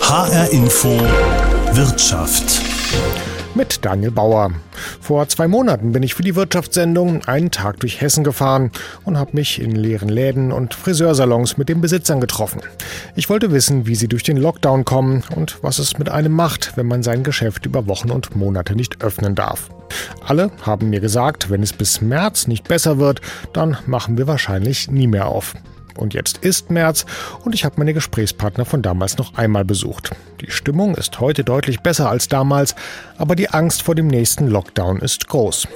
HR Info Wirtschaft mit Daniel Bauer. Vor zwei Monaten bin ich für die Wirtschaftssendung einen Tag durch Hessen gefahren und habe mich in leeren Läden und Friseursalons mit den Besitzern getroffen. Ich wollte wissen, wie sie durch den Lockdown kommen und was es mit einem macht, wenn man sein Geschäft über Wochen und Monate nicht öffnen darf. Alle haben mir gesagt, wenn es bis März nicht besser wird, dann machen wir wahrscheinlich nie mehr auf. Und jetzt ist März und ich habe meine Gesprächspartner von damals noch einmal besucht. Die Stimmung ist heute deutlich besser als damals, aber die Angst vor dem nächsten Lockdown ist groß.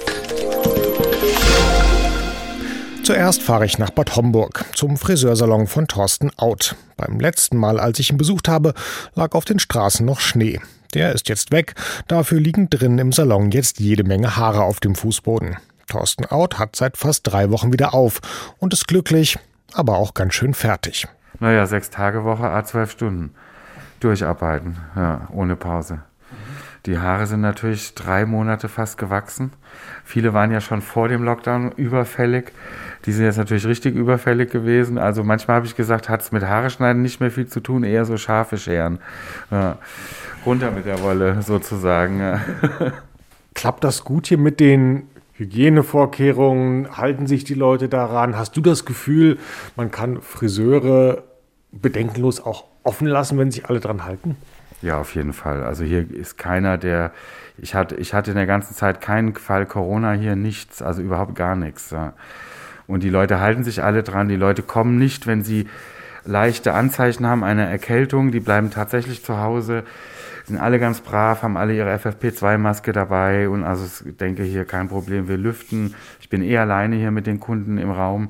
Zuerst fahre ich nach Bad Homburg zum Friseursalon von Thorsten Out. Beim letzten Mal, als ich ihn besucht habe, lag auf den Straßen noch Schnee. Der ist jetzt weg, dafür liegen drinnen im Salon jetzt jede Menge Haare auf dem Fußboden. Thorsten Out hat seit fast drei Wochen wieder auf und ist glücklich, aber auch ganz schön fertig. Naja, sechs Tage Woche, a zwölf Stunden. Durcharbeiten, ja, ohne Pause. Die Haare sind natürlich drei Monate fast gewachsen. Viele waren ja schon vor dem Lockdown überfällig. Die sind jetzt natürlich richtig überfällig gewesen. Also manchmal habe ich gesagt, hat es mit Haare schneiden nicht mehr viel zu tun, eher so scharfe Scheren. Ja. Runter mit der Wolle sozusagen. Klappt das gut hier mit den Hygienevorkehrungen? Halten sich die Leute daran? Hast du das Gefühl, man kann Friseure bedenkenlos auch offen lassen, wenn sich alle dran halten? Ja, auf jeden Fall. Also hier ist keiner, der. Ich hatte, ich hatte in der ganzen Zeit keinen Fall Corona hier, nichts, also überhaupt gar nichts. Und die Leute halten sich alle dran. Die Leute kommen nicht, wenn sie leichte Anzeichen haben einer Erkältung. Die bleiben tatsächlich zu Hause sind alle ganz brav, haben alle ihre FFP2-Maske dabei und also ich denke hier kein Problem, wir lüften. Ich bin eh alleine hier mit den Kunden im Raum.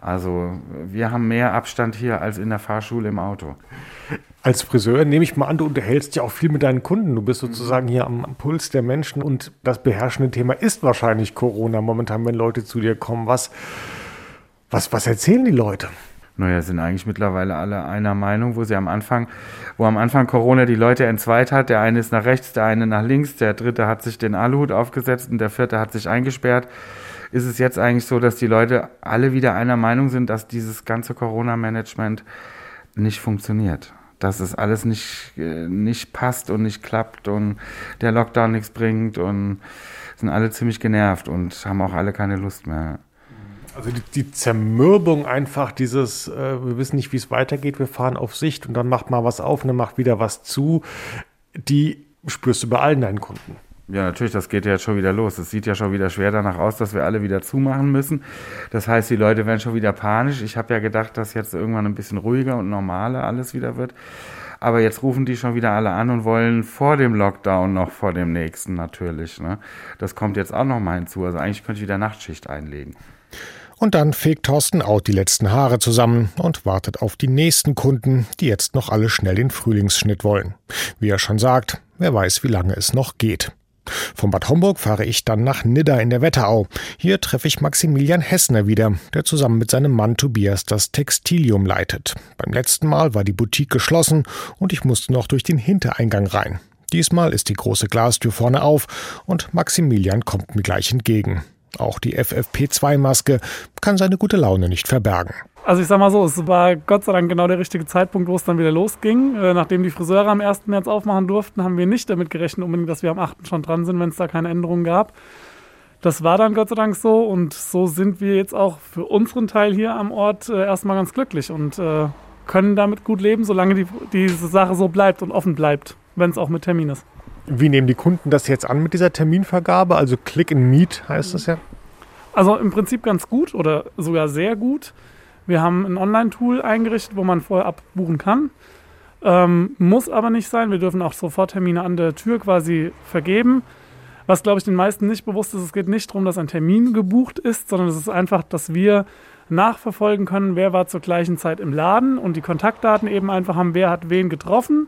Also wir haben mehr Abstand hier als in der Fahrschule im Auto. Als Friseur nehme ich mal an, du unterhältst ja auch viel mit deinen Kunden. Du bist sozusagen hier am Puls der Menschen und das beherrschende Thema ist wahrscheinlich Corona momentan, wenn Leute zu dir kommen. Was, was, was erzählen die Leute? Naja, sind eigentlich mittlerweile alle einer Meinung, wo sie am Anfang, wo am Anfang Corona die Leute entzweit hat. Der eine ist nach rechts, der eine nach links, der dritte hat sich den Aluhut aufgesetzt und der vierte hat sich eingesperrt. Ist es jetzt eigentlich so, dass die Leute alle wieder einer Meinung sind, dass dieses ganze Corona-Management nicht funktioniert? Dass es alles nicht, äh, nicht passt und nicht klappt und der Lockdown nichts bringt und sind alle ziemlich genervt und haben auch alle keine Lust mehr. Also die, die Zermürbung einfach, dieses, äh, wir wissen nicht, wie es weitergeht, wir fahren auf Sicht und dann macht mal was auf und dann macht wieder was zu, die spürst du bei allen deinen Kunden. Ja, natürlich, das geht ja jetzt schon wieder los. Es sieht ja schon wieder schwer danach aus, dass wir alle wieder zumachen müssen. Das heißt, die Leute werden schon wieder panisch. Ich habe ja gedacht, dass jetzt irgendwann ein bisschen ruhiger und normaler alles wieder wird. Aber jetzt rufen die schon wieder alle an und wollen vor dem Lockdown noch vor dem nächsten natürlich. Ne? Das kommt jetzt auch noch mal hinzu. Also eigentlich könnte ich wieder Nachtschicht einlegen. Und dann fegt Thorsten Out die letzten Haare zusammen und wartet auf die nächsten Kunden, die jetzt noch alle schnell den Frühlingsschnitt wollen. Wie er schon sagt, wer weiß, wie lange es noch geht. Von Bad Homburg fahre ich dann nach Nidda in der Wetterau. Hier treffe ich Maximilian Hessner wieder, der zusammen mit seinem Mann Tobias das Textilium leitet. Beim letzten Mal war die Boutique geschlossen und ich musste noch durch den Hintereingang rein. Diesmal ist die große Glastür vorne auf und Maximilian kommt mir gleich entgegen. Auch die FFP2-Maske kann seine gute Laune nicht verbergen. Also ich sag mal so, es war Gott sei Dank genau der richtige Zeitpunkt, wo es dann wieder losging. Äh, nachdem die Friseure am 1. März aufmachen durften, haben wir nicht damit gerechnet, unbedingt, dass wir am 8. schon dran sind, wenn es da keine Änderungen gab. Das war dann Gott sei Dank so und so sind wir jetzt auch für unseren Teil hier am Ort äh, erstmal ganz glücklich und äh, können damit gut leben, solange die, diese Sache so bleibt und offen bleibt, wenn es auch mit Termin ist. Wie nehmen die Kunden das jetzt an mit dieser Terminvergabe? Also Click and Meet heißt das ja? Also im Prinzip ganz gut oder sogar sehr gut. Wir haben ein Online-Tool eingerichtet, wo man vorher abbuchen kann. Ähm, muss aber nicht sein. Wir dürfen auch sofort Termine an der Tür quasi vergeben. Was, glaube ich, den meisten nicht bewusst ist, es geht nicht darum, dass ein Termin gebucht ist, sondern es ist einfach, dass wir nachverfolgen können, wer war zur gleichen Zeit im Laden und die Kontaktdaten eben einfach haben, wer hat wen getroffen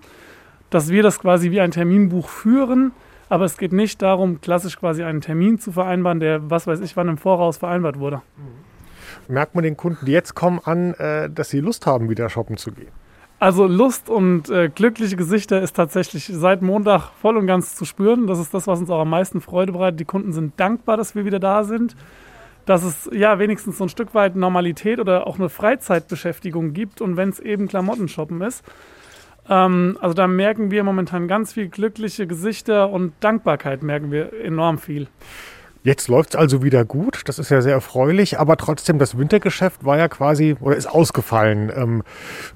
dass wir das quasi wie ein Terminbuch führen, aber es geht nicht darum, klassisch quasi einen Termin zu vereinbaren, der, was weiß ich, wann im Voraus vereinbart wurde. Merkt man den Kunden, die jetzt kommen, an, äh, dass sie Lust haben, wieder shoppen zu gehen? Also Lust und äh, glückliche Gesichter ist tatsächlich seit Montag voll und ganz zu spüren. Das ist das, was uns auch am meisten Freude bereitet. Die Kunden sind dankbar, dass wir wieder da sind, dass es ja wenigstens so ein Stück weit Normalität oder auch eine Freizeitbeschäftigung gibt und wenn es eben Klamotten shoppen ist. Ähm, also da merken wir momentan ganz viel glückliche Gesichter und Dankbarkeit merken wir enorm viel. Jetzt läuft es also wieder gut, das ist ja sehr erfreulich, aber trotzdem, das Wintergeschäft war ja quasi oder ist ausgefallen. Ähm,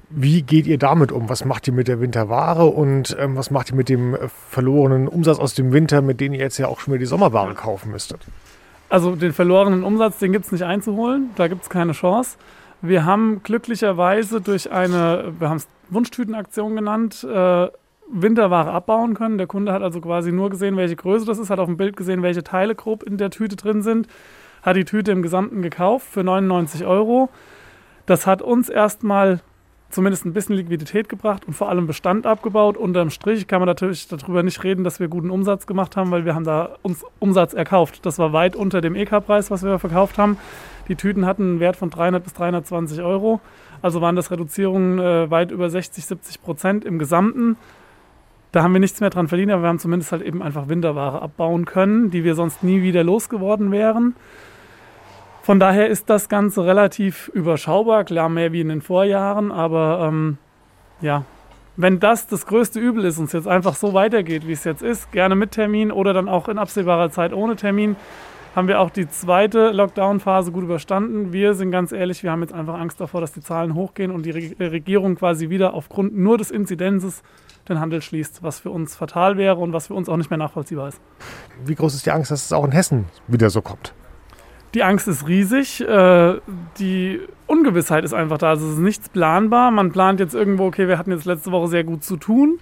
wie geht ihr damit um? Was macht ihr mit der Winterware und ähm, was macht ihr mit dem äh, verlorenen Umsatz aus dem Winter, mit dem ihr jetzt ja auch schon wieder die Sommerware kaufen müsstet? Also den verlorenen Umsatz, den gibt es nicht einzuholen, da gibt es keine Chance. Wir haben glücklicherweise durch eine, wir haben es Wunschtütenaktion genannt, äh, Winterware abbauen können. Der Kunde hat also quasi nur gesehen, welche Größe das ist, hat auf dem Bild gesehen, welche Teile grob in der Tüte drin sind, hat die Tüte im Gesamten gekauft für 99 Euro. Das hat uns erstmal zumindest ein bisschen Liquidität gebracht und vor allem Bestand abgebaut. Unterm Strich kann man natürlich darüber nicht reden, dass wir guten Umsatz gemacht haben, weil wir haben da uns Umsatz erkauft. Das war weit unter dem EK-Preis, was wir verkauft haben. Die Tüten hatten einen Wert von 300 bis 320 Euro. Also waren das Reduzierungen äh, weit über 60, 70 Prozent im Gesamten. Da haben wir nichts mehr dran verdient, aber wir haben zumindest halt eben einfach Winterware abbauen können, die wir sonst nie wieder losgeworden wären. Von daher ist das Ganze relativ überschaubar, klar mehr wie in den Vorjahren, aber ähm, ja, wenn das das größte Übel ist und es jetzt einfach so weitergeht, wie es jetzt ist, gerne mit Termin oder dann auch in absehbarer Zeit ohne Termin, haben wir auch die zweite Lockdown-Phase gut überstanden. Wir sind ganz ehrlich, wir haben jetzt einfach Angst davor, dass die Zahlen hochgehen und die Regierung quasi wieder aufgrund nur des Inzidenzes den Handel schließt, was für uns fatal wäre und was für uns auch nicht mehr nachvollziehbar ist. Wie groß ist die Angst, dass es auch in Hessen wieder so kommt? Die Angst ist riesig. Äh, die Ungewissheit ist einfach da. Also es ist nichts planbar. Man plant jetzt irgendwo, okay, wir hatten jetzt letzte Woche sehr gut zu tun.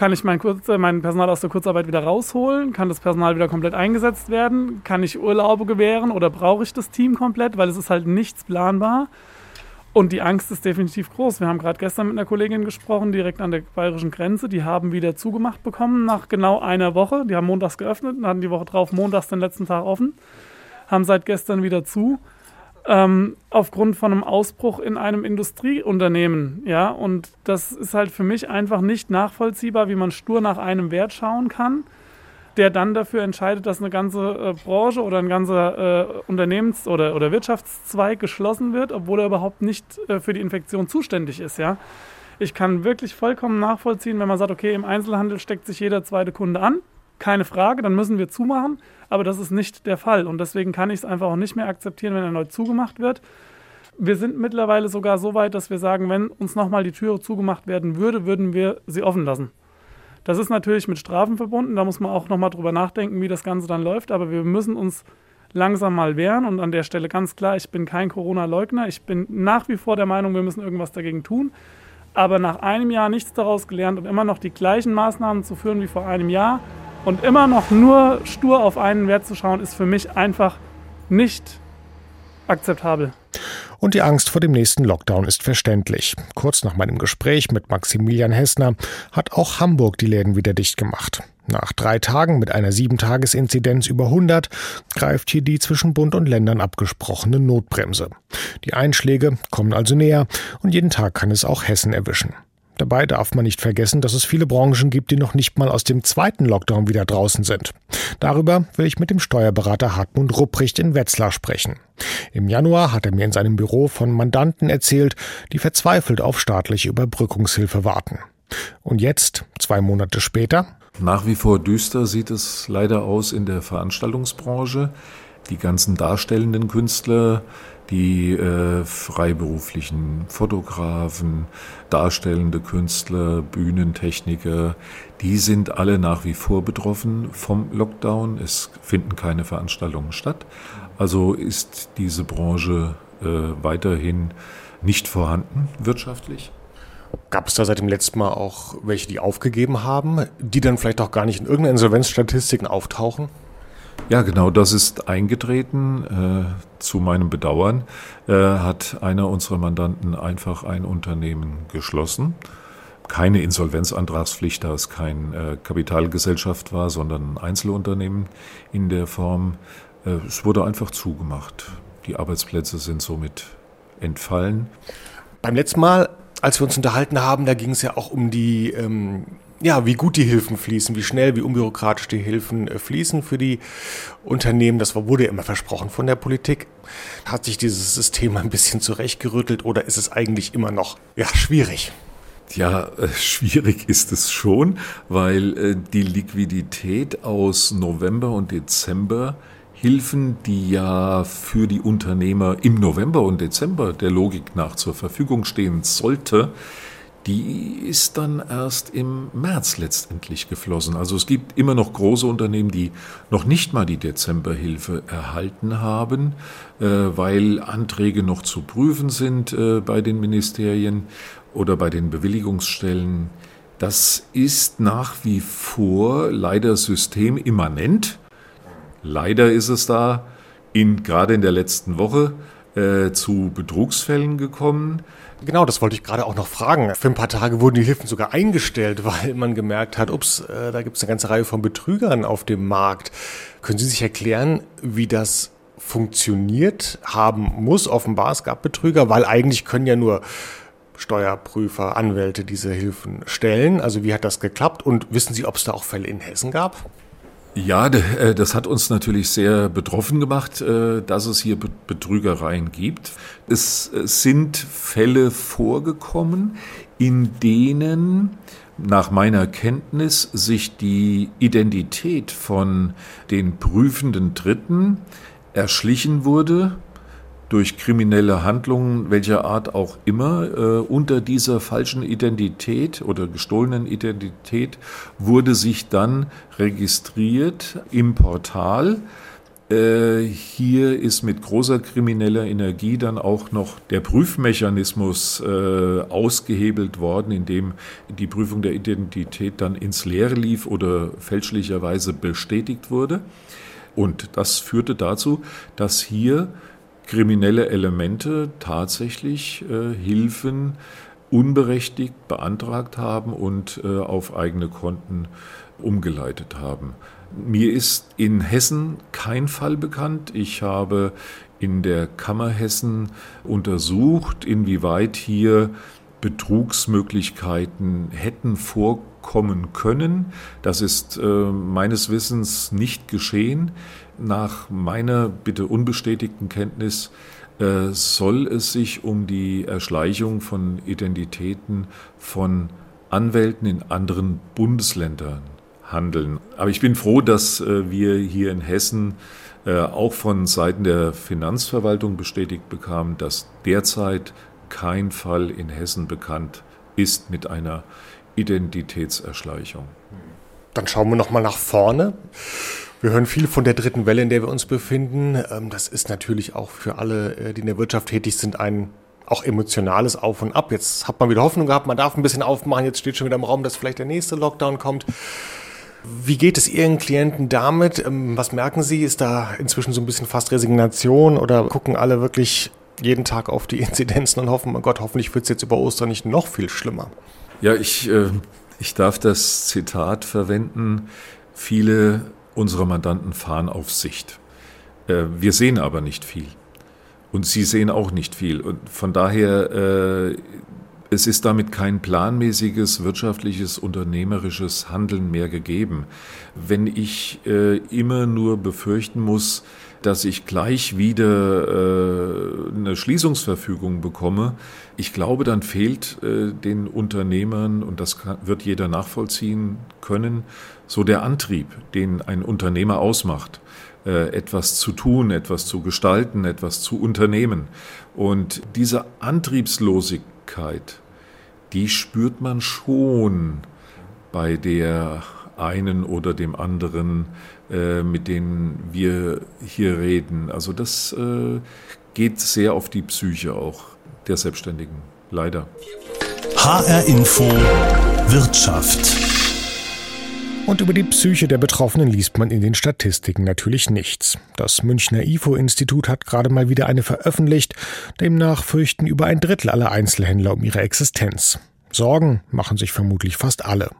Kann ich mein, Kurz, äh, mein Personal aus der Kurzarbeit wieder rausholen? Kann das Personal wieder komplett eingesetzt werden? Kann ich Urlaube gewähren oder brauche ich das Team komplett? Weil es ist halt nichts planbar. Und die Angst ist definitiv groß. Wir haben gerade gestern mit einer Kollegin gesprochen, direkt an der bayerischen Grenze. Die haben wieder zugemacht bekommen nach genau einer Woche. Die haben montags geöffnet und hatten die Woche drauf montags den letzten Tag offen. Haben seit gestern wieder zu. Ähm, aufgrund von einem Ausbruch in einem Industrieunternehmen. Ja, und das ist halt für mich einfach nicht nachvollziehbar, wie man stur nach einem Wert schauen kann der dann dafür entscheidet, dass eine ganze äh, Branche oder ein ganzer äh, Unternehmens- oder, oder Wirtschaftszweig geschlossen wird, obwohl er überhaupt nicht äh, für die Infektion zuständig ist. Ja? Ich kann wirklich vollkommen nachvollziehen, wenn man sagt, okay, im Einzelhandel steckt sich jeder zweite Kunde an, keine Frage, dann müssen wir zumachen, aber das ist nicht der Fall. Und deswegen kann ich es einfach auch nicht mehr akzeptieren, wenn erneut zugemacht wird. Wir sind mittlerweile sogar so weit, dass wir sagen, wenn uns nochmal die Türe zugemacht werden würde, würden wir sie offen lassen. Das ist natürlich mit Strafen verbunden, da muss man auch nochmal drüber nachdenken, wie das Ganze dann läuft, aber wir müssen uns langsam mal wehren. Und an der Stelle ganz klar, ich bin kein Corona-Leugner, ich bin nach wie vor der Meinung, wir müssen irgendwas dagegen tun, aber nach einem Jahr nichts daraus gelernt und immer noch die gleichen Maßnahmen zu führen wie vor einem Jahr und immer noch nur stur auf einen Wert zu schauen, ist für mich einfach nicht akzeptabel. Und die Angst vor dem nächsten Lockdown ist verständlich. Kurz nach meinem Gespräch mit Maximilian Hessner hat auch Hamburg die Läden wieder dicht gemacht. Nach drei Tagen mit einer Sieben-Tages-Inzidenz über 100 greift hier die zwischen Bund und Ländern abgesprochene Notbremse. Die Einschläge kommen also näher und jeden Tag kann es auch Hessen erwischen. Dabei darf man nicht vergessen, dass es viele Branchen gibt, die noch nicht mal aus dem zweiten Lockdown wieder draußen sind. Darüber will ich mit dem Steuerberater Hartmut Rupprecht in Wetzlar sprechen. Im Januar hat er mir in seinem Büro von Mandanten erzählt, die verzweifelt auf staatliche Überbrückungshilfe warten. Und jetzt, zwei Monate später? Nach wie vor düster sieht es leider aus in der Veranstaltungsbranche. Die ganzen darstellenden Künstler die äh, freiberuflichen Fotografen, darstellende Künstler, Bühnentechniker, die sind alle nach wie vor betroffen vom Lockdown. Es finden keine Veranstaltungen statt. Also ist diese Branche äh, weiterhin nicht vorhanden wirtschaftlich. Gab es da seit dem letzten Mal auch welche, die aufgegeben haben, die dann vielleicht auch gar nicht in irgendeinen Insolvenzstatistiken auftauchen? Ja, genau, das ist eingetreten. Äh, zu meinem Bedauern äh, hat einer unserer Mandanten einfach ein Unternehmen geschlossen. Keine Insolvenzantragspflicht, da es kein äh, Kapitalgesellschaft war, sondern ein Einzelunternehmen in der Form. Es wurde einfach zugemacht. Die Arbeitsplätze sind somit entfallen. Beim letzten Mal, als wir uns unterhalten haben, da ging es ja auch um die ähm, ja, wie gut die Hilfen fließen, wie schnell, wie unbürokratisch die Hilfen äh, fließen für die Unternehmen. Das wurde immer versprochen von der Politik. Hat sich dieses System ein bisschen zurechtgerüttelt oder ist es eigentlich immer noch ja, schwierig? Ja, äh, schwierig ist es schon, weil äh, die Liquidität aus November und Dezember Hilfen, die ja für die Unternehmer im November und Dezember der Logik nach zur Verfügung stehen sollte, die ist dann erst im März letztendlich geflossen. Also es gibt immer noch große Unternehmen, die noch nicht mal die Dezemberhilfe erhalten haben, äh, weil Anträge noch zu prüfen sind äh, bei den Ministerien oder bei den Bewilligungsstellen. Das ist nach wie vor leider systemimmanent. Leider ist es da in, gerade in der letzten Woche äh, zu Betrugsfällen gekommen. Genau, das wollte ich gerade auch noch fragen. Für ein paar Tage wurden die Hilfen sogar eingestellt, weil man gemerkt hat, ups, äh, da gibt es eine ganze Reihe von Betrügern auf dem Markt. Können Sie sich erklären, wie das funktioniert haben muss? Offenbar, es gab Betrüger, weil eigentlich können ja nur Steuerprüfer, Anwälte diese Hilfen stellen. Also wie hat das geklappt? Und wissen Sie, ob es da auch Fälle in Hessen gab? Ja, äh, das hat uns natürlich sehr betroffen gemacht, äh, dass es hier Betrügereien gibt. Es sind Fälle vorgekommen, in denen nach meiner Kenntnis sich die Identität von den prüfenden Dritten erschlichen wurde durch kriminelle Handlungen welcher Art auch immer äh, unter dieser falschen Identität oder gestohlenen Identität wurde sich dann registriert im Portal. Äh, hier ist mit großer krimineller Energie dann auch noch der Prüfmechanismus äh, ausgehebelt worden, indem die Prüfung der Identität dann ins Leere lief oder fälschlicherweise bestätigt wurde. Und das führte dazu, dass hier kriminelle Elemente tatsächlich äh, Hilfen unberechtigt beantragt haben und äh, auf eigene Konten umgeleitet haben. Mir ist in Hessen kein Fall bekannt. Ich habe in der Kammer Hessen untersucht, inwieweit hier Betrugsmöglichkeiten hätten vorkommen können. Das ist äh, meines Wissens nicht geschehen. Nach meiner bitte unbestätigten Kenntnis äh, soll es sich um die Erschleichung von Identitäten von Anwälten in anderen Bundesländern handeln. Aber ich bin froh, dass äh, wir hier in Hessen äh, auch von Seiten der Finanzverwaltung bestätigt bekamen, dass derzeit kein Fall in Hessen bekannt ist mit einer Identitätserschleichung. Dann schauen wir noch mal nach vorne. Wir hören viel von der dritten Welle, in der wir uns befinden. Ähm, das ist natürlich auch für alle, äh, die in der Wirtschaft tätig sind, ein auch emotionales Auf und Ab. Jetzt hat man wieder Hoffnung gehabt, man darf ein bisschen aufmachen. Jetzt steht schon wieder im Raum, dass vielleicht der nächste Lockdown kommt. Wie geht es Ihren Klienten damit? Ähm, was merken Sie? Ist da inzwischen so ein bisschen fast Resignation oder gucken alle wirklich jeden Tag auf die Inzidenzen und hoffen, mein Gott, hoffentlich wird es jetzt über Ostern nicht noch viel schlimmer? Ja, ich, äh, ich darf das Zitat verwenden. Viele unsere Mandanten fahren auf Sicht. Äh, wir sehen aber nicht viel. Und sie sehen auch nicht viel. Und von daher, äh, es ist damit kein planmäßiges, wirtschaftliches, unternehmerisches Handeln mehr gegeben. Wenn ich äh, immer nur befürchten muss, dass ich gleich wieder äh, eine Schließungsverfügung bekomme, ich glaube, dann fehlt äh, den Unternehmern, und das kann, wird jeder nachvollziehen können, so der Antrieb, den ein Unternehmer ausmacht, äh, etwas zu tun, etwas zu gestalten, etwas zu unternehmen. Und diese Antriebslosigkeit, die spürt man schon bei der einen oder dem anderen, äh, mit denen wir hier reden. Also das äh, geht sehr auf die Psyche auch der Selbstständigen, leider. HR Info Wirtschaft. Und über die Psyche der Betroffenen liest man in den Statistiken natürlich nichts. Das Münchner IFO-Institut hat gerade mal wieder eine veröffentlicht. Demnach fürchten über ein Drittel aller Einzelhändler um ihre Existenz. Sorgen machen sich vermutlich fast alle.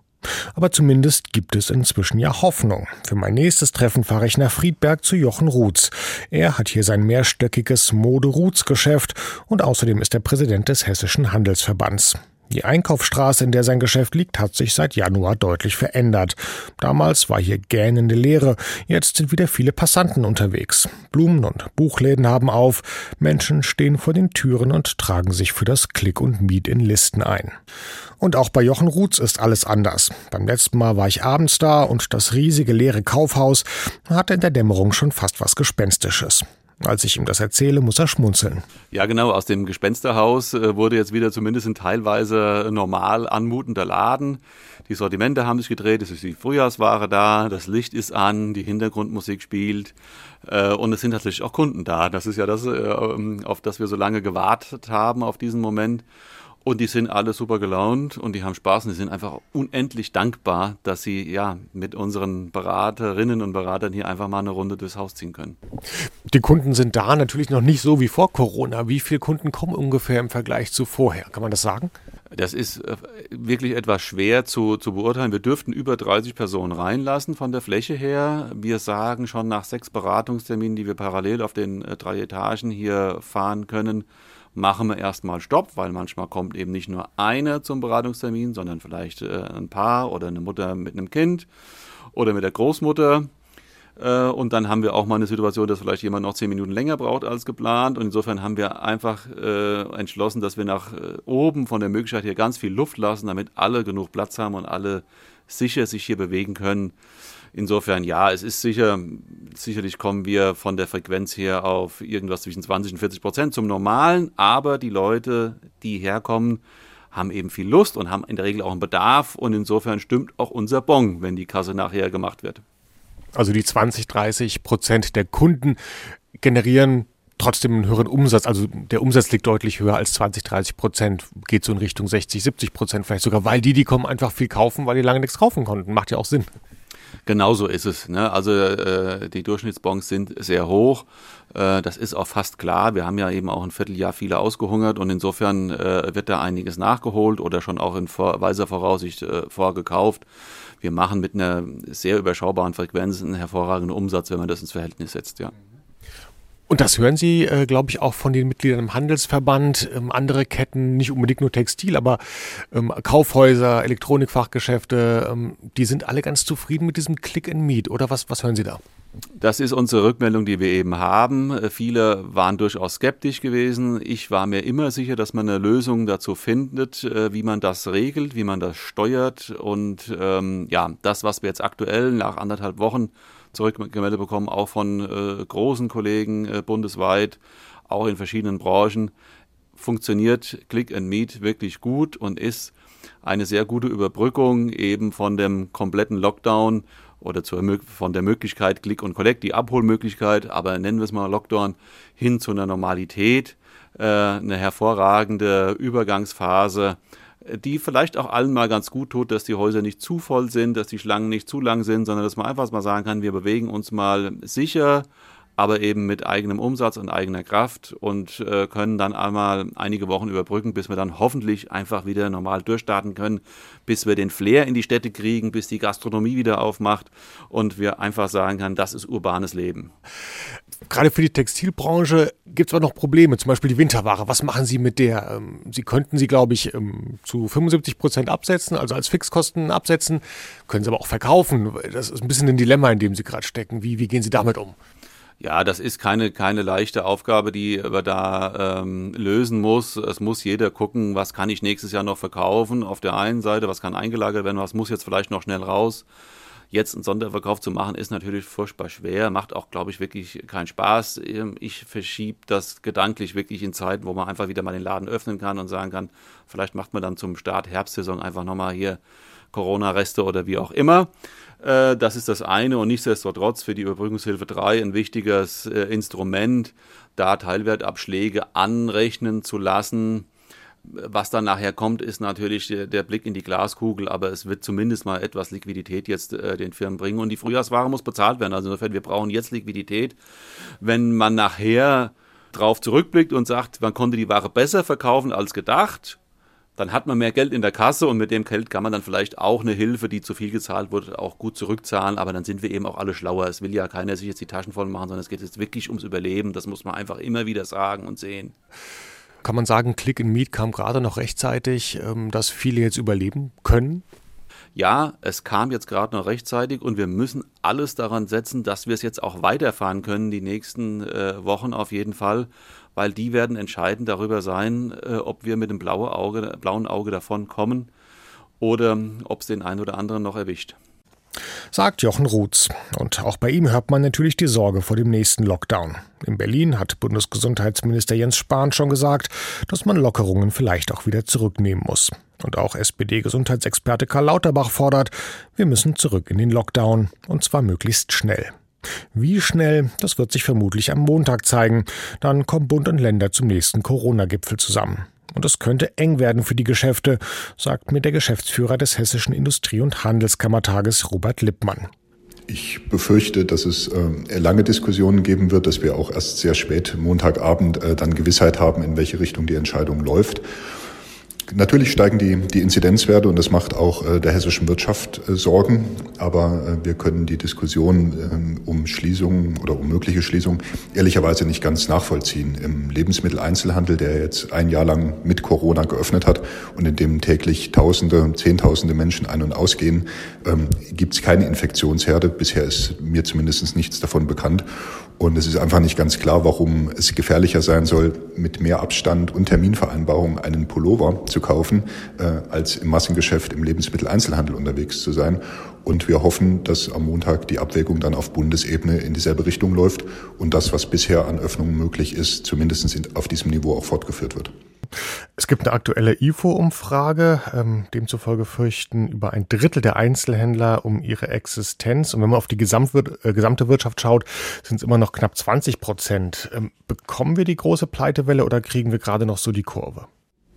Aber zumindest gibt es inzwischen ja Hoffnung. Für mein nächstes Treffen fahre ich nach Friedberg zu Jochen Ruths. Er hat hier sein mehrstöckiges Mode-Ruths-Geschäft und außerdem ist er Präsident des Hessischen Handelsverbands. Die Einkaufsstraße, in der sein Geschäft liegt, hat sich seit Januar deutlich verändert. Damals war hier gähnende Leere, jetzt sind wieder viele Passanten unterwegs. Blumen und Buchläden haben auf, Menschen stehen vor den Türen und tragen sich für das Klick und Miet in Listen ein. Und auch bei Jochen Ruths ist alles anders. Beim letzten Mal war ich abends da und das riesige leere Kaufhaus hatte in der Dämmerung schon fast was Gespenstisches. Als ich ihm das erzähle, muss er schmunzeln. Ja, genau. Aus dem Gespensterhaus äh, wurde jetzt wieder zumindest ein teilweise normal anmutender Laden. Die Sortimente haben sich gedreht, es ist die Frühjahrsware da, das Licht ist an, die Hintergrundmusik spielt äh, und es sind tatsächlich auch Kunden da. Das ist ja das, äh, auf das wir so lange gewartet haben, auf diesen Moment. Und die sind alle super gelaunt und die haben Spaß und die sind einfach unendlich dankbar, dass sie ja mit unseren Beraterinnen und Beratern hier einfach mal eine Runde durchs Haus ziehen können. Die Kunden sind da natürlich noch nicht so wie vor Corona. Wie viele Kunden kommen ungefähr im Vergleich zu vorher? Kann man das sagen? Das ist äh, wirklich etwas schwer zu, zu beurteilen. Wir dürften über 30 Personen reinlassen von der Fläche her. Wir sagen schon nach sechs Beratungsterminen, die wir parallel auf den äh, drei Etagen hier fahren können, machen wir erstmal Stopp, weil manchmal kommt eben nicht nur eine zum Beratungstermin, sondern vielleicht äh, ein Paar oder eine Mutter mit einem Kind oder mit der Großmutter. Äh, und dann haben wir auch mal eine Situation, dass vielleicht jemand noch zehn Minuten länger braucht als geplant. Und insofern haben wir einfach äh, entschlossen, dass wir nach äh, oben von der Möglichkeit hier ganz viel Luft lassen, damit alle genug Platz haben und alle sicher sich hier bewegen können. Insofern ja, es ist sicher, sicherlich kommen wir von der Frequenz her auf irgendwas zwischen 20 und 40 Prozent zum Normalen, aber die Leute, die herkommen, haben eben viel Lust und haben in der Regel auch einen Bedarf und insofern stimmt auch unser Bon, wenn die Kasse nachher gemacht wird. Also die 20, 30 Prozent der Kunden generieren trotzdem einen höheren Umsatz. Also der Umsatz liegt deutlich höher als 20, 30 Prozent, geht so in Richtung 60, 70 Prozent vielleicht sogar, weil die, die kommen, einfach viel kaufen, weil die lange nichts kaufen konnten. Macht ja auch Sinn. Genauso ist es. Ne? Also äh, die Durchschnittsbons sind sehr hoch. Äh, das ist auch fast klar. Wir haben ja eben auch ein Vierteljahr viele ausgehungert und insofern äh, wird da einiges nachgeholt oder schon auch in vor weiser Voraussicht äh, vorgekauft. Wir machen mit einer sehr überschaubaren Frequenz einen hervorragenden Umsatz, wenn man das ins Verhältnis setzt, ja. Und das hören Sie, äh, glaube ich, auch von den Mitgliedern im Handelsverband, ähm, andere Ketten, nicht unbedingt nur Textil, aber ähm, Kaufhäuser, Elektronikfachgeschäfte, ähm, die sind alle ganz zufrieden mit diesem Click and Meet, oder was, was hören Sie da? Das ist unsere Rückmeldung, die wir eben haben. Äh, viele waren durchaus skeptisch gewesen. Ich war mir immer sicher, dass man eine Lösung dazu findet, äh, wie man das regelt, wie man das steuert. Und ähm, ja, das, was wir jetzt aktuell nach anderthalb Wochen zurückgemeldet bekommen, auch von äh, großen Kollegen äh, bundesweit, auch in verschiedenen Branchen, funktioniert Click and Meet wirklich gut und ist eine sehr gute Überbrückung eben von dem kompletten Lockdown oder zur, von der Möglichkeit Click und Collect, die Abholmöglichkeit, aber nennen wir es mal Lockdown, hin zu einer Normalität, äh, eine hervorragende Übergangsphase, die vielleicht auch allen mal ganz gut tut, dass die Häuser nicht zu voll sind, dass die Schlangen nicht zu lang sind, sondern dass man einfach mal sagen kann, wir bewegen uns mal sicher, aber eben mit eigenem Umsatz und eigener Kraft und äh, können dann einmal einige Wochen überbrücken, bis wir dann hoffentlich einfach wieder normal durchstarten können, bis wir den Flair in die Städte kriegen, bis die Gastronomie wieder aufmacht und wir einfach sagen können, das ist urbanes Leben. Gerade für die Textilbranche gibt es aber noch Probleme, zum Beispiel die Winterware. Was machen Sie mit der? Ähm, Sie könnten sie, glaube ich, ähm, zu 75 Prozent absetzen, also als Fixkosten absetzen, können Sie aber auch verkaufen. Das ist ein bisschen ein Dilemma, in dem Sie gerade stecken. Wie, wie gehen Sie damit um? Ja, das ist keine, keine leichte Aufgabe, die man da ähm, lösen muss. Es muss jeder gucken, was kann ich nächstes Jahr noch verkaufen. Auf der einen Seite, was kann eingelagert werden, was muss jetzt vielleicht noch schnell raus. Jetzt einen Sonderverkauf zu machen, ist natürlich furchtbar schwer, macht auch, glaube ich, wirklich keinen Spaß. Ähm, ich verschiebe das gedanklich wirklich in Zeiten, wo man einfach wieder mal den Laden öffnen kann und sagen kann, vielleicht macht man dann zum Start Herbstsaison einfach nochmal hier Corona-Reste oder wie auch immer. Äh, das ist das eine und nichtsdestotrotz für die Überbrückungshilfe 3 ein wichtiges äh, Instrument, da Teilwertabschläge anrechnen zu lassen. Was dann nachher kommt, ist natürlich der, Blick in die Glaskugel, aber es wird zumindest mal etwas Liquidität jetzt äh, den Firmen bringen. Und die Frühjahrsware muss bezahlt werden. Also insofern, wir brauchen jetzt Liquidität. Wenn man nachher drauf zurückblickt und sagt, man konnte die Ware besser verkaufen als gedacht, dann hat man mehr Geld in der Kasse und mit dem Geld kann man dann vielleicht auch eine Hilfe, die zu viel gezahlt wurde, auch gut zurückzahlen. Aber dann sind wir eben auch alle schlauer. Es will ja keiner sich jetzt die Taschen voll machen, sondern es geht jetzt wirklich ums Überleben. Das muss man einfach immer wieder sagen und sehen. Kann man sagen, Click in Meet kam gerade noch rechtzeitig, ähm, dass viele jetzt überleben können? Ja, es kam jetzt gerade noch rechtzeitig und wir müssen alles daran setzen, dass wir es jetzt auch weiterfahren können, die nächsten äh, Wochen auf jeden Fall, weil die werden entscheidend darüber sein, äh, ob wir mit dem blaue Auge, blauen Auge davon kommen oder ob es den einen oder anderen noch erwischt sagt Jochen Ruths. Und auch bei ihm hört man natürlich die Sorge vor dem nächsten Lockdown. In Berlin hat Bundesgesundheitsminister Jens Spahn schon gesagt, dass man Lockerungen vielleicht auch wieder zurücknehmen muss. Und auch SPD-Gesundheitsexperte Karl Lauterbach fordert, wir müssen zurück in den Lockdown, und zwar möglichst schnell. Wie schnell, das wird sich vermutlich am Montag zeigen. Dann kommen Bund und Länder zum nächsten Corona-Gipfel zusammen. Und es könnte eng werden für die Geschäfte, sagt mir der Geschäftsführer des Hessischen Industrie- und Handelskammertages Robert Lippmann. Ich befürchte, dass es äh, lange Diskussionen geben wird, dass wir auch erst sehr spät Montagabend äh, dann Gewissheit haben, in welche Richtung die Entscheidung läuft. Natürlich steigen die, die Inzidenzwerte und das macht auch äh, der hessischen Wirtschaft äh, Sorgen. Aber äh, wir können die Diskussion ähm, um Schließungen oder um mögliche Schließungen ehrlicherweise nicht ganz nachvollziehen. Im Lebensmitteleinzelhandel, der jetzt ein Jahr lang mit Corona geöffnet hat und in dem täglich Tausende, Zehntausende Menschen ein- und ausgehen, ähm, gibt es keine Infektionsherde. Bisher ist mir zumindest nichts davon bekannt. Und es ist einfach nicht ganz klar, warum es gefährlicher sein soll, mit mehr Abstand und Terminvereinbarung einen Pullover zu kaufen, äh, als im Massengeschäft im Lebensmitteleinzelhandel unterwegs zu sein. Und wir hoffen, dass am Montag die Abwägung dann auf Bundesebene in dieselbe Richtung läuft und das, was bisher an Öffnungen möglich ist, zumindest auf diesem Niveau auch fortgeführt wird. Es gibt eine aktuelle IFO-Umfrage, ähm, demzufolge fürchten über ein Drittel der Einzelhändler um ihre Existenz. Und wenn man auf die Gesamtwir äh, gesamte Wirtschaft schaut, sind es immer noch knapp 20 Prozent. Ähm, bekommen wir die große Pleitewelle oder kriegen wir gerade noch so die Kurve?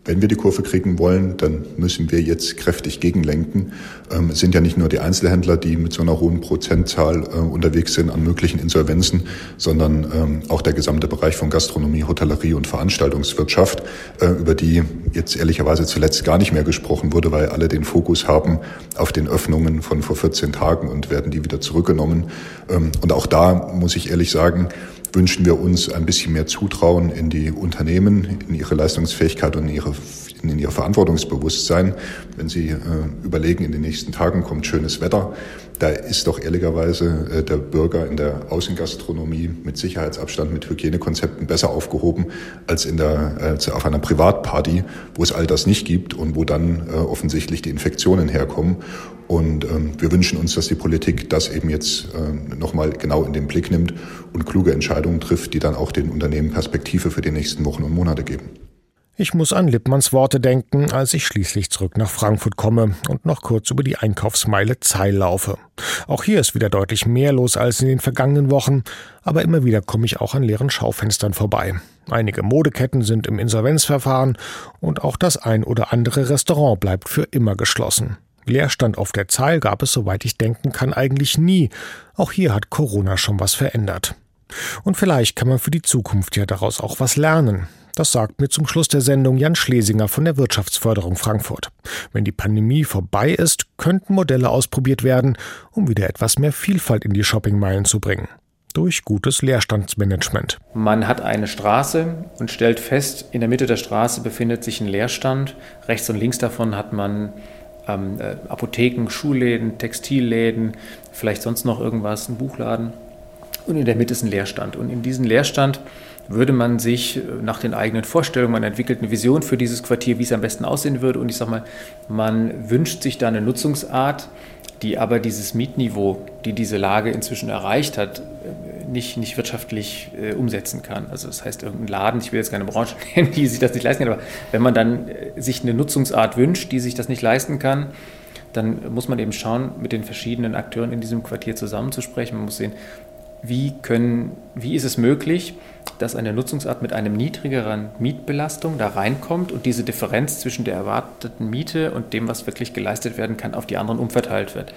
Wenn wir die Kurve kriegen wollen, dann müssen wir jetzt kräftig gegenlenken. Ähm, es sind ja nicht nur die Einzelhändler, die mit so einer hohen Prozentzahl äh, unterwegs sind an möglichen Insolvenzen, sondern ähm, auch der gesamte Bereich von Gastronomie, Hotellerie und Veranstaltungswirtschaft, äh, über die jetzt ehrlicherweise zuletzt gar nicht mehr gesprochen wurde, weil alle den Fokus haben auf den Öffnungen von vor 14 Tagen und werden die wieder zurückgenommen. Ähm, und auch da muss ich ehrlich sagen, wünschen wir uns ein bisschen mehr Zutrauen in die Unternehmen, in ihre Leistungsfähigkeit und in ihre in ihr Verantwortungsbewusstsein. Wenn Sie äh, überlegen, in den nächsten Tagen kommt schönes Wetter, da ist doch ehrlicherweise äh, der Bürger in der Außengastronomie mit Sicherheitsabstand, mit Hygienekonzepten besser aufgehoben als in der, äh, auf einer Privatparty, wo es all das nicht gibt und wo dann äh, offensichtlich die Infektionen herkommen. Und ähm, wir wünschen uns, dass die Politik das eben jetzt äh, nochmal genau in den Blick nimmt und kluge Entscheidungen trifft, die dann auch den Unternehmen Perspektive für die nächsten Wochen und Monate geben. Ich muss an Lippmanns Worte denken, als ich schließlich zurück nach Frankfurt komme und noch kurz über die Einkaufsmeile Zeil laufe. Auch hier ist wieder deutlich mehr los als in den vergangenen Wochen, aber immer wieder komme ich auch an leeren Schaufenstern vorbei. Einige Modeketten sind im Insolvenzverfahren und auch das ein oder andere Restaurant bleibt für immer geschlossen. Leerstand auf der Zeil gab es, soweit ich denken kann, eigentlich nie. Auch hier hat Corona schon was verändert. Und vielleicht kann man für die Zukunft ja daraus auch was lernen. Das sagt mir zum Schluss der Sendung Jan Schlesinger von der Wirtschaftsförderung Frankfurt. Wenn die Pandemie vorbei ist, könnten Modelle ausprobiert werden, um wieder etwas mehr Vielfalt in die Shoppingmeilen zu bringen. Durch gutes Leerstandsmanagement. Man hat eine Straße und stellt fest, in der Mitte der Straße befindet sich ein Leerstand. Rechts und links davon hat man ähm, äh, Apotheken, Schulläden, Textilläden, vielleicht sonst noch irgendwas, ein Buchladen. Und in der Mitte ist ein Leerstand. Und in diesen Leerstand würde man sich nach den eigenen Vorstellungen, man entwickelt eine Vision für dieses Quartier, wie es am besten aussehen würde. Und ich sage mal, man wünscht sich da eine Nutzungsart, die aber dieses Mietniveau, die diese Lage inzwischen erreicht hat, nicht, nicht wirtschaftlich äh, umsetzen kann. Also das heißt, irgendein Laden, ich will jetzt keine Branche nennen, die sich das nicht leisten kann, aber wenn man dann äh, sich eine Nutzungsart wünscht, die sich das nicht leisten kann, dann muss man eben schauen, mit den verschiedenen Akteuren in diesem Quartier zusammenzusprechen. Man muss sehen, wie, können, wie ist es möglich, dass eine Nutzungsart mit einem niedrigeren Mietbelastung da reinkommt und diese Differenz zwischen der erwarteten Miete und dem, was wirklich geleistet werden kann, auf die anderen umverteilt wird.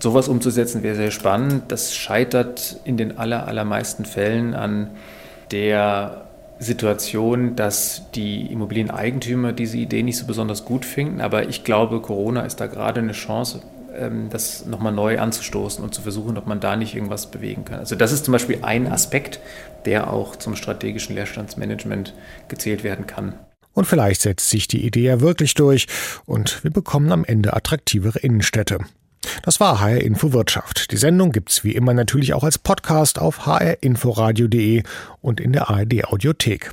Sowas umzusetzen wäre sehr spannend. Das scheitert in den aller, allermeisten Fällen an der Situation, dass die Immobilieneigentümer diese Idee nicht so besonders gut finden. Aber ich glaube, Corona ist da gerade eine Chance, das nochmal neu anzustoßen und zu versuchen, ob man da nicht irgendwas bewegen kann. Also das ist zum Beispiel ein Aspekt, der auch zum strategischen Leerstandsmanagement gezählt werden kann. Und vielleicht setzt sich die Idee ja wirklich durch und wir bekommen am Ende attraktivere Innenstädte. Das war HR Info Wirtschaft. Die Sendung gibt's wie immer natürlich auch als Podcast auf hrinforadio.de und in der ARD Audiothek.